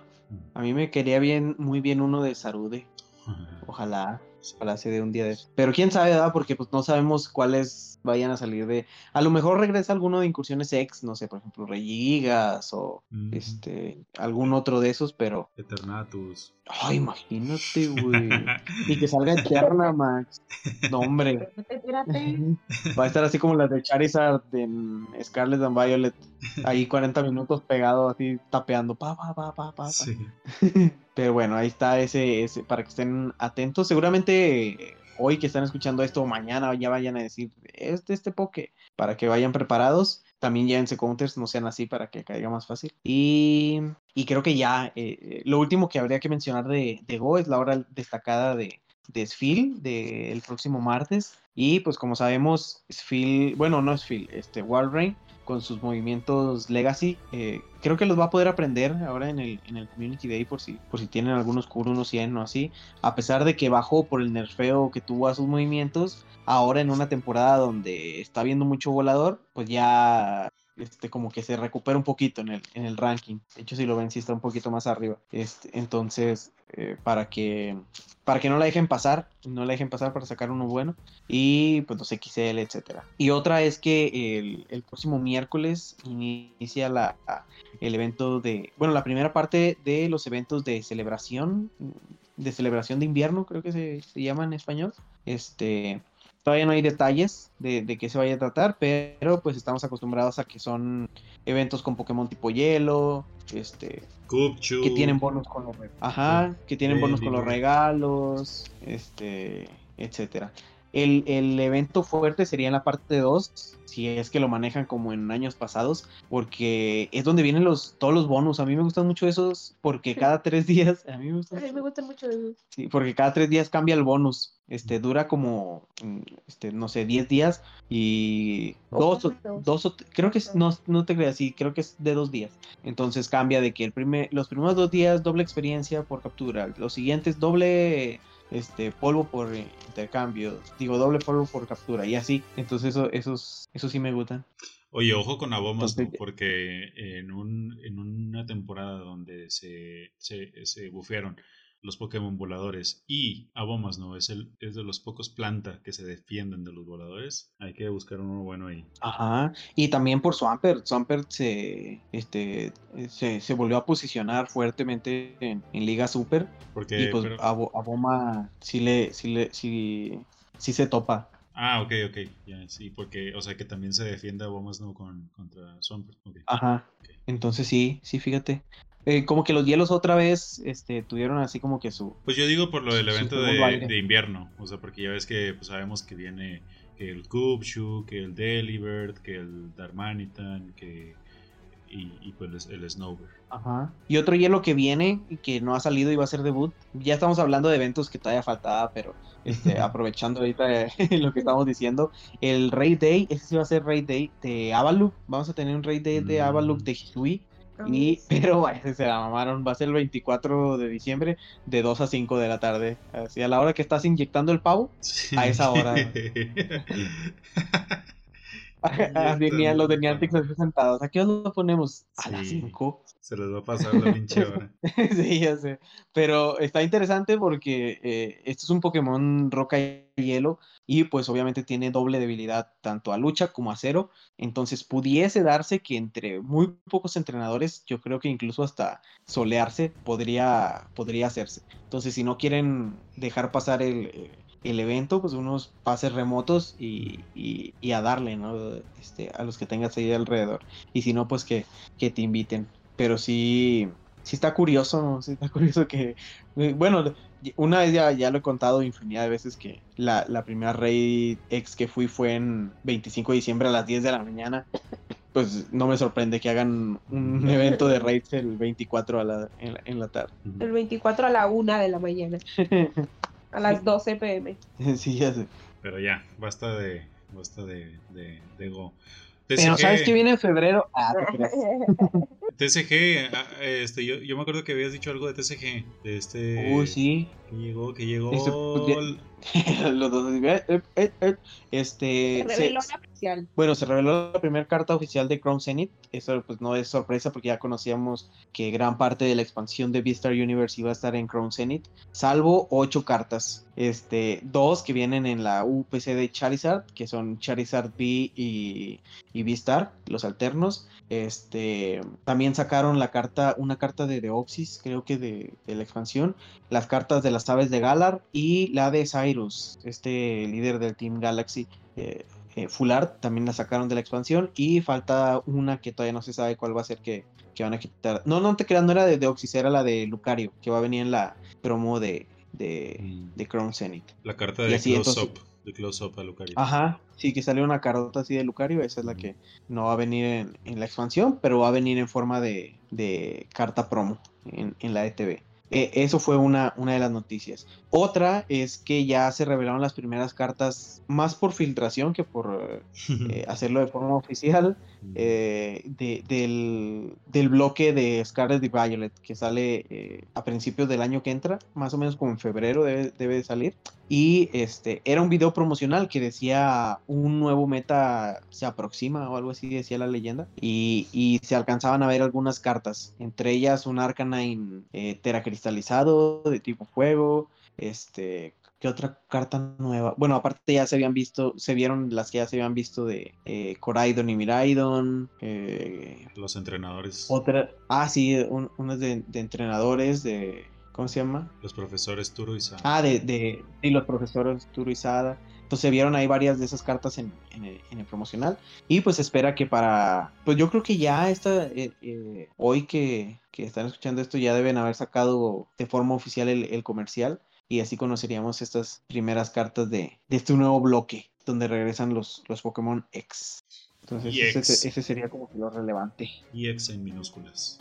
A mí me quería bien, muy bien uno de Sarude. Ojalá. Ojalá se dé un día de eso. Pero quién sabe, ¿verdad? Porque pues no sabemos cuáles vayan a salir de. A lo mejor regresa alguno de incursiones ex, no sé, por ejemplo, Regigas o este algún otro de esos, pero. Eternatus. Ay, imagínate, güey. y que salga Eterna, Max. No, hombre. Va a estar así como las de Charizard en Scarlet and Violet. Ahí 40 minutos pegado así tapeando. Pa, pa, pa, pa, pa, pa. Sí. Pero bueno, ahí está ese, ese para que estén atentos. Seguramente hoy que están escuchando esto mañana ya vayan a decir, es de este poke, para que vayan preparados. También llévense counters, no sean así para que caiga más fácil. Y, y creo que ya, eh, lo último que habría que mencionar de, de Go es la hora destacada de, de del próximo martes. Y pues como sabemos, Sphil, bueno, no Sphil, este Walrein con sus movimientos Legacy, eh, creo que los va a poder aprender ahora en el, en el Community Day por si, por si tienen algunos Kuro, unos 100 o así. A pesar de que bajó por el nerfeo que tuvo a sus movimientos, ahora en una temporada donde está viendo mucho volador, pues ya este, como que se recupera un poquito en el, en el ranking. De hecho, si lo ven, sí está un poquito más arriba. Este, entonces, eh, para que para que no la dejen pasar, no la dejen pasar para sacar uno bueno. Y pues los XL, etcétera. Y otra es que el, el próximo miércoles inicia la, el evento de, bueno, la primera parte de los eventos de celebración, de celebración de invierno, creo que se, se llama en español. Este, todavía no hay detalles de, de qué se vaya a tratar, pero pues estamos acostumbrados a que son eventos con Pokémon tipo hielo, este, que tienen bonos con los. Ajá, que tienen bonos con los regalos, este, etcétera. El, el evento fuerte sería en la parte 2, si es que lo manejan como en años pasados, porque es donde vienen los, todos los bonus. A mí me gustan mucho esos, porque cada tres días, a mí me gustan Ay, me mucho, gustan mucho esos. sí, porque cada tres días cambia el bonus. Este, dura como, mm, este, no sé, 10 días y dos, o- Dos. dos, o- creo que es, no, no te creas, sí, creo que es de dos días. Entonces cambia de que el primer, los primeros dos días doble experiencia por captura, los siguientes doble este polvo por intercambio, digo doble polvo por captura y así. Entonces eso, esos, esos sí me gustan. Oye, ojo con Abomas, ¿no? Entonces- porque en, un, en una temporada donde se, se, se bufearon los Pokémon voladores y Abomas, ¿no? Es, el, es de los pocos planta que se defienden de los voladores. Hay que buscar uno bueno ahí. Ajá. Y también por Swampert. Swampert se, este, se, se volvió a posicionar fuertemente en, en Liga Super. Porque, pues pero- a, Bo- a Boma sí le, sí le, sí, sí se topa. Ah, ok, ok. Ya, sí, porque, o sea, que también se defiende Abomas, ¿no? Con, contra Swampert. Ajá. Entonces sí, sí, fíjate. Eh, como que los hielos otra vez este, tuvieron así como que su... Pues yo digo por lo del evento de, invierno, o sea, porque ya ves que pues, sabemos que viene que el Kupchu, que el Delibird, que el Darmanitan, que y, y pues el Snowbird. Ajá. Y otro hielo que viene y que no ha salido y va a ser debut. Ya estamos hablando de eventos que todavía faltaba, pero este, aprovechando ahorita eh, lo que estamos diciendo. El Raid Day, ese sí va a ser Raid Day de Avaluk. Vamos a tener un Raid Day de Mm. Avaluk de Hisui. Y, pero ese se la mamaron, va a ser el 24 de diciembre de 2 a 5 de la tarde. Así a la hora que estás inyectando el pavo, A esa hora. Tenía, los de Niantic así sentados. ¿A qué hora lo ponemos? A las Sí. 5. Se les va a pasar la pinche hora. sí, ya sé. Pero está interesante porque eh, este es un Pokémon roca y hielo y pues obviamente tiene doble debilidad tanto a lucha como a cero. Entonces pudiese darse que entre muy pocos entrenadores, yo creo que incluso hasta solearse podría, podría hacerse. Entonces si no quieren dejar pasar el, eh, el evento, pues unos pases remotos y, y- y a darle, ¿no? Este, a los que tengas ahí alrededor. Y si no, pues que, que te inviten. Pero sí, sí está curioso, ¿no? Sí está curioso que, bueno, una vez ya, ya lo he contado infinidad de veces que la, la primera raid ex que fui fue en 25 de diciembre a las 10 de la mañana. Pues no me sorprende que hagan un evento de raids el 24 a la, en, la, en la tarde. El 24 a la 1 de la mañana. A las 12 pm. sí, ya sé. Pero ya, basta de. Basta de. de, de Go. Pero ¿sabes qué viene en febrero? Ah. TCG, ah, este, yo, yo me acuerdo que habías dicho algo de TCG. De este. Uy, sí. Que llegó, que llegó. Este, pues, Los dos eh, eh, eh. Este, Se se- reveló la oficial. Bueno, se reveló la primera carta oficial de Crown Zenith. Eso pues no es sorpresa porque ya conocíamos que gran parte de la expansión de Beastar Universe iba a estar en Crown Zenith, salvo ocho cartas. Este, dos que vienen en la UPC de Charizard, que son Charizard B y, y Beastar, los alternos. Este, también sacaron la carta, una carta de Deoxys, creo que de, de la expansión, las cartas de las aves de Galar y la de Cyrus, este líder del Team Galaxy. eh, eh, también la sacaron de la expansión y falta una que todavía no se sabe cuál va a ser que, que van a quitar. No, no te creas, no era de Deoxys, era la de Lucario, que va a venir en la promo de, de, Mm, de Crown Zenith. La carta de así, Close entonces- Up. De Close Up a Lucario. Ajá, sí, que salió una carota así de Lucario, esa es la que no va a venir en, en la expansión, pero va a venir en forma de, de carta promo en, en la ETB. Eh, eso fue una, una de las noticias. Otra es que ya se revelaron las primeras cartas, más por filtración que por eh, hacerlo de forma oficial, eh, de- del, del bloque de Scarlet y Violet que sale eh, a principios del año que entra, más o menos como en febrero debe, debe de salir. Y este era un video promocional que decía un nuevo meta se aproxima o algo así, decía la leyenda. Y, y se alcanzaban a ver algunas cartas, entre ellas un Arcanine eh, teracristalizado de tipo fuego. Este, ¿qué otra carta nueva? Bueno, aparte ya se habían visto, se vieron las que ya se habían visto de eh, Coraidon y Miraidon. eh, Los entrenadores. otra, ah, sí, un- unas de, de entrenadores de, ¿cómo se llama? Los profesores Turo y Sa. Ah, de, de, y los profesores Turo y Sada. Entonces se vieron ahí varias de esas cartas en, en el, en el promocional. Y pues espera que para, pues yo creo que ya esta, eh, eh, hoy que, que están escuchando esto ya deben haber sacado de forma oficial el, el comercial. Y así conoceríamos estas primeras cartas de, de este nuevo bloque, donde regresan los, los Pokémon X. Entonces Y ese, X. ese sería como que lo relevante. Y X en minúsculas.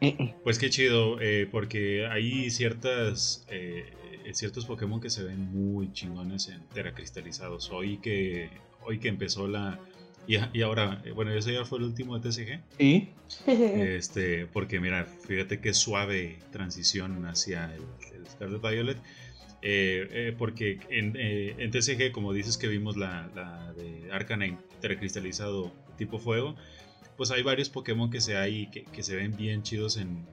Eh. Pues qué chido, porque hay ciertas ciertos Pokémon que se ven muy chingones en teracristalizados. Hoy que hoy que empezó la y, y ahora, eh, bueno, ese ya fue el último de TCG. Sí, Este, porque mira, fíjate qué suave transición hacia el, el Scarlet Violet. Eh, eh, porque en, eh, en TCG, como dices que vimos la, la de Arcanine teracristalizado tipo fuego, pues hay varios Pokémon que se, hay, que, que se ven bien chidos en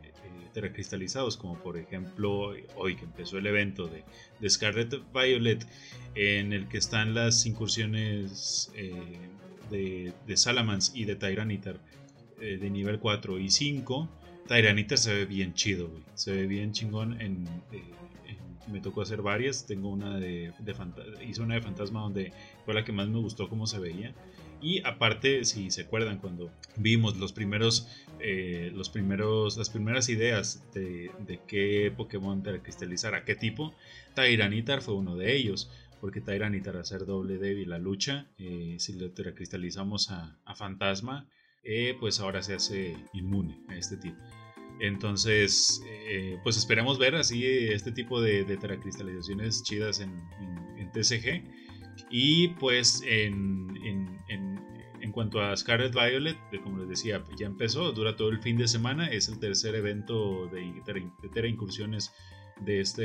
teracristalizados, como por ejemplo hoy que empezó el evento de, de Scarlet Violet, en el que están las incursiones eh, de, de Salamence y de Tyranitar eh, de nivel 4 y 5. Tyranitar se ve bien chido, güey. Se ve bien chingón en, eh, me tocó hacer varias. Tengo una de, de hice una de fantasma donde fue la que más me gustó cómo se veía. Y aparte, si se acuerdan, cuando vimos los primeros, eh, los primeros, las primeras ideas de, de qué Pokémon cristalizar, a qué tipo, Tyranitar fue uno de ellos. Porque Tyranitar, a ser doble débil la lucha, eh, si lo cristalizamos a, a Fantasma, eh, pues ahora se hace inmune a este tipo. Entonces, eh, pues esperamos ver así este tipo de, de teracristalizaciones chidas en, en- en TCG. Y pues en, en- en- cuanto a Scarlet Violet, de como les decía, ya empezó, dura todo el fin de semana, es el tercer evento de, de Tera Incursiones de este,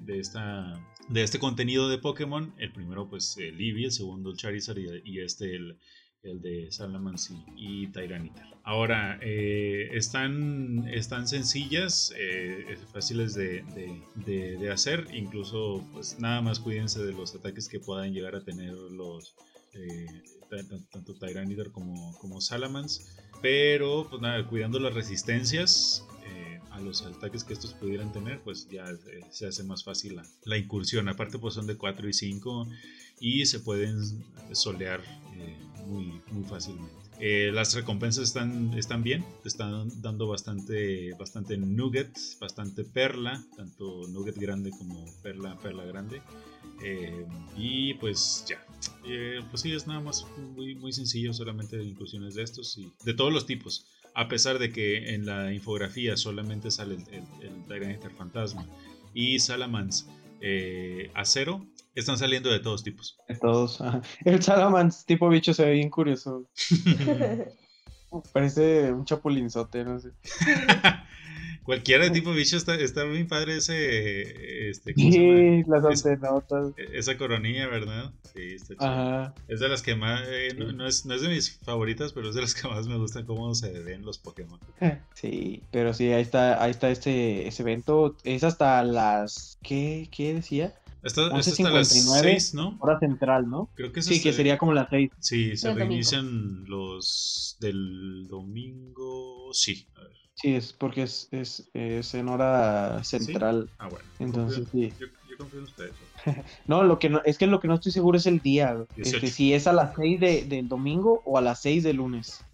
de, esta, de este contenido de Pokémon. El primero pues el Eevee, el segundo el Charizard y, y este el, el de Salamence y, Tyranitar. Ahora, eh, están, están sencillas, eh, fáciles de, de, hacer, incluso pues nada más cuídense de los ataques que puedan llegar a tener los eh, tanto Tyranitar como, como Salamence, pero pues nada, cuidando las resistencias, a los ataques que estos pudieran tener, pues ya se hace más fácil la, la, incursión. Aparte, pues son de 4 y 5 y se pueden solear eh, muy, muy fácilmente. Eh, las recompensas están, están bien, te están dando bastante, bastante nugget, bastante perla, tanto nugget grande como perla, perla grande. Eh, y pues ya, pues sí, es nada más muy, muy sencillo, solamente incursiones de estos y de todos los tipos. A pesar de que en la infografía solamente sale el, el, el Fantasma y Salamance Acero, están saliendo de todos tipos. De todos. El Salamance tipo bicho se ve bien curioso. Parece un chapulinzote, no sé. Cualquiera de tipo bicho está, está bien padre ese. Este, sí, las antenotas. Esa, esa coronilla, ¿verdad? Sí, está chido. Es de las que más. Eh, no, es, no, es, de mis favoritas, pero es de las que más me gustan cómo se ven los Pokémon. Sí, pero sí, ahí está, ahí está este, ese evento. Es hasta las. ¿Qué, qué decía? Esta, es hasta las 6, ¿no? Hora central, ¿no? Creo que sí, que sería como las 6. Sí, se reinician los del domingo. Sí, a ver. Sí, es porque es, es, es en hora central. ¿Sí? Ah, bueno. Entonces, sí. Yo, yo, confío en ustedes. no, lo que no, es que lo que no estoy seguro es el día. Este, si es a las 6 de, del domingo o a las 6 del lunes.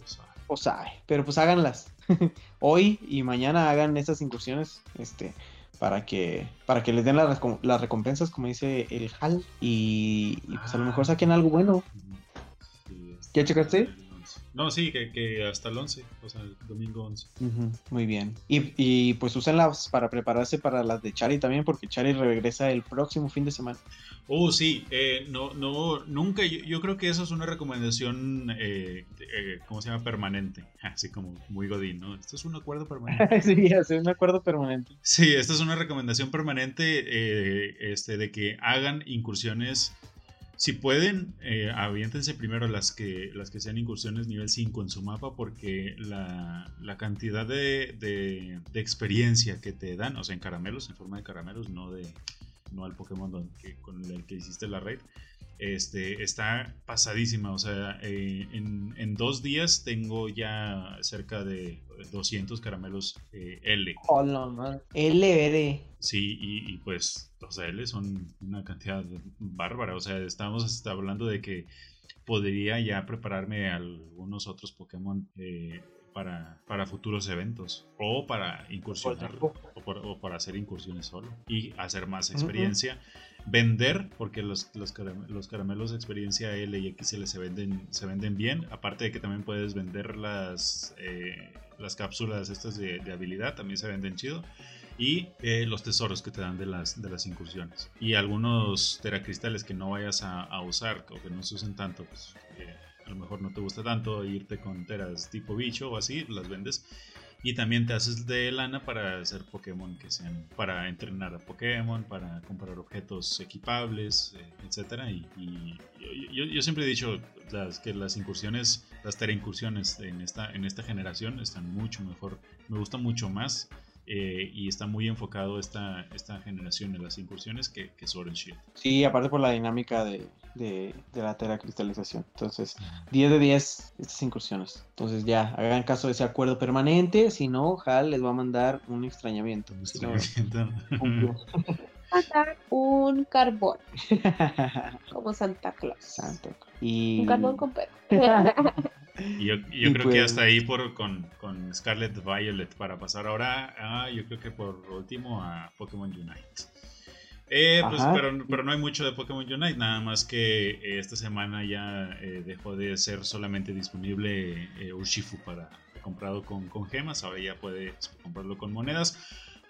O sea, pero pues háganlas. Hoy y mañana hagan esas incursiones. Este para que para que les den las, las recompensas como dice el HAL y, y, pues a lo mejor saquen algo bueno sí, ¿ya checaste? No, sí, que, que, hasta el 11, o sea, el domingo 11. Uh -huh, muy bien. Y, y, pues úsenlas para prepararse para las de Chari también, porque Chari regresa el próximo fin de semana. Oh, sí, eh, no, no, nunca, yo, yo, creo que eso es una recomendación, eh, eh, ¿cómo se llama? Permanente, así como muy godín, ¿no? Esto es un acuerdo permanente. sí, es un acuerdo permanente. Sí, esta es una recomendación permanente este, de que hagan incursiones si pueden, eh, aviéntense primero las que, las que sean incursiones nivel 5 en su mapa porque la, la cantidad de, de, experiencia que te dan, o sea, en caramelos, en forma de caramelos, no, de, no al Pokémon con el que hiciste la raid, este, está pasadísima. O sea, eh, en, en, dos días tengo ya cerca de 200 caramelos eh, L. Oh, no, man. LR. Sí, y, y, pues los L son una cantidad bárbara. O sea, estamos hablando de que podría ya prepararme algunos otros Pokémon. Eh, para, para, futuros eventos o para incursionar o, por, o, para hacer incursiones solo y hacer más experiencia. Uh -huh. Vender, porque los, los, los, caramelos de experiencia L y XL se venden, se venden bien. Aparte de que también puedes vender las, eh, las cápsulas estas de, de, habilidad, también se venden chido. Y eh, los tesoros que te dan de las, de las incursiones. Y algunos teracristales que no vayas a, a usar o que no se usen tanto, pues, eh, a lo mejor no te gusta tanto irte con teras tipo bicho o así, las vendes. Y también te haces de lana para hacer Pokémon que sean, para entrenar a Pokémon, para comprar objetos equipables, eh, etc. Y, yo, siempre he dicho que las incursiones, las tera incursiones en esta, en esta generación están mucho mejor, me gusta mucho más eh, y está muy enfocado esta, esta generación en las incursiones que, que Sword and Shield. Sí, aparte por la dinámica de, de, de la teracristalización. Entonces, 10 de 10 estas incursiones. Entonces ya, hagan caso de ese acuerdo permanente, si no, HAL les va a mandar un extrañamiento. Un extrañamiento. Mandar un carbón. Como Santa Claus. Santa Claus. Y... Un carbón con perro. Y yo, yo y creo pues... que hasta ahí por, con, con, Scarlet Violet para pasar ahora, ah, yo creo que por último a Pokémon Unite. Eh, pues, pero, pero, no hay mucho de Pokémon Unite, nada más que eh, esta semana ya eh, dejó de ser solamente disponible eh, Urshifu para comprado con, con, gemas, ahora ya puedes comprarlo con monedas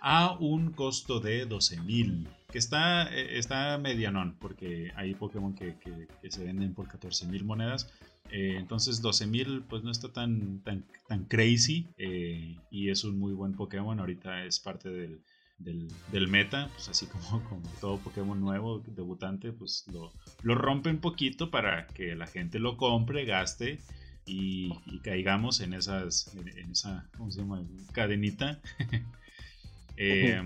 a un costo de 12.000, que está, está medianón, porque hay Pokémon que, que, que se venden por 14.000 monedas, eh, entonces 12.000 pues no está tan, tan, tan crazy eh, y es un muy buen Pokémon. Ahorita es parte del, del, meta, pues así como, todo Pokémon nuevo, debutante, pues lo, lo rompe un poquito para que la gente lo compre, gaste y, caigamos en esas, en esa, ¿cómo se llama? Cadenita Eh,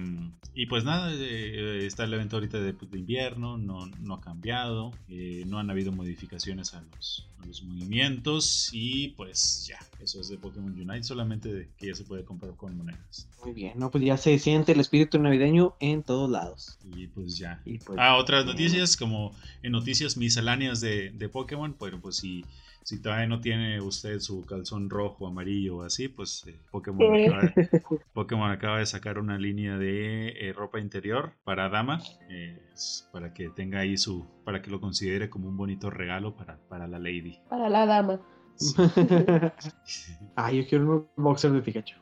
y pues nada, eh, está el evento ahorita de, pues, de invierno, no, no, ha cambiado, eh, no han habido modificaciones a los, a los, movimientos y pues ya, eso es de Pokémon Unite, solamente de que ya se puede comprar con monedas. Muy bien, no, pues ya se siente el espíritu navideño en todos lados. Y pues ya. Y pues, ah, otras noticias, como en noticias misceláneas de, de Pokémon, bueno, pues si si todavía no tiene usted su calzón rojo, amarillo o así, pues eh, Pokémon, acaba de, Pokémon, acaba de, sacar una línea de eh, ropa interior para dama, eh, para que tenga ahí su, para que lo considere como un bonito regalo para, para la lady. Para la dama. Sí. ah, yo quiero un boxer de Pikachu.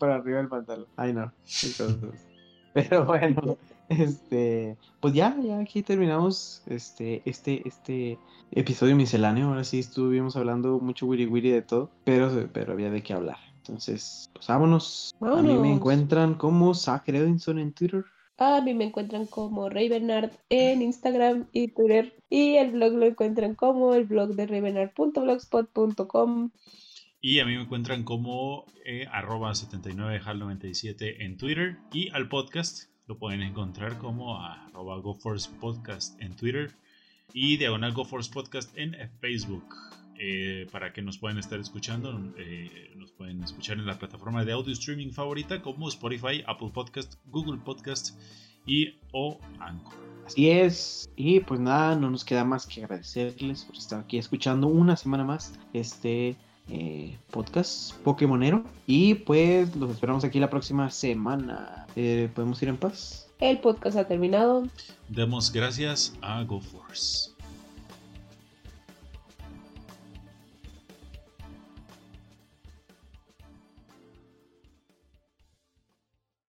para arriba del pantalón. Ay, no. Entonces, pero bueno. Este, pues ya, ya aquí terminamos este, este, este episodio misceláneo. Ahora sí estuvimos hablando mucho wiri wiri de todo, pero, pero había de qué hablar. Entonces, pues vámonos. vámonos. A mí me encuentran como Zach Edinson en Twitter. A mí me encuentran como Ray Bernard en Instagram y Twitter. Y el blog lo encuentran como el blog de raybernard.blogspot.com. Y a mí me encuentran como eh, arroba 79hal97 en Twitter. Y al podcast lo pueden encontrar como arroba GoForce Podcast en Twitter y Diagonal GoForce Podcast en Facebook. Eh, para que nos puedan estar escuchando, eh, nos pueden escuchar en la plataforma de audio streaming favorita como Spotify, Apple Podcast, Google Podcast y o Anchor. Así es, y pues nada, no nos queda más que agradecerles por estar aquí escuchando una semana más este eh, podcast Pokémonero. Y pues los esperamos aquí la próxima semana. Eh, ¿Podemos ir en paz? El podcast ha terminado. Demos gracias a GoForce.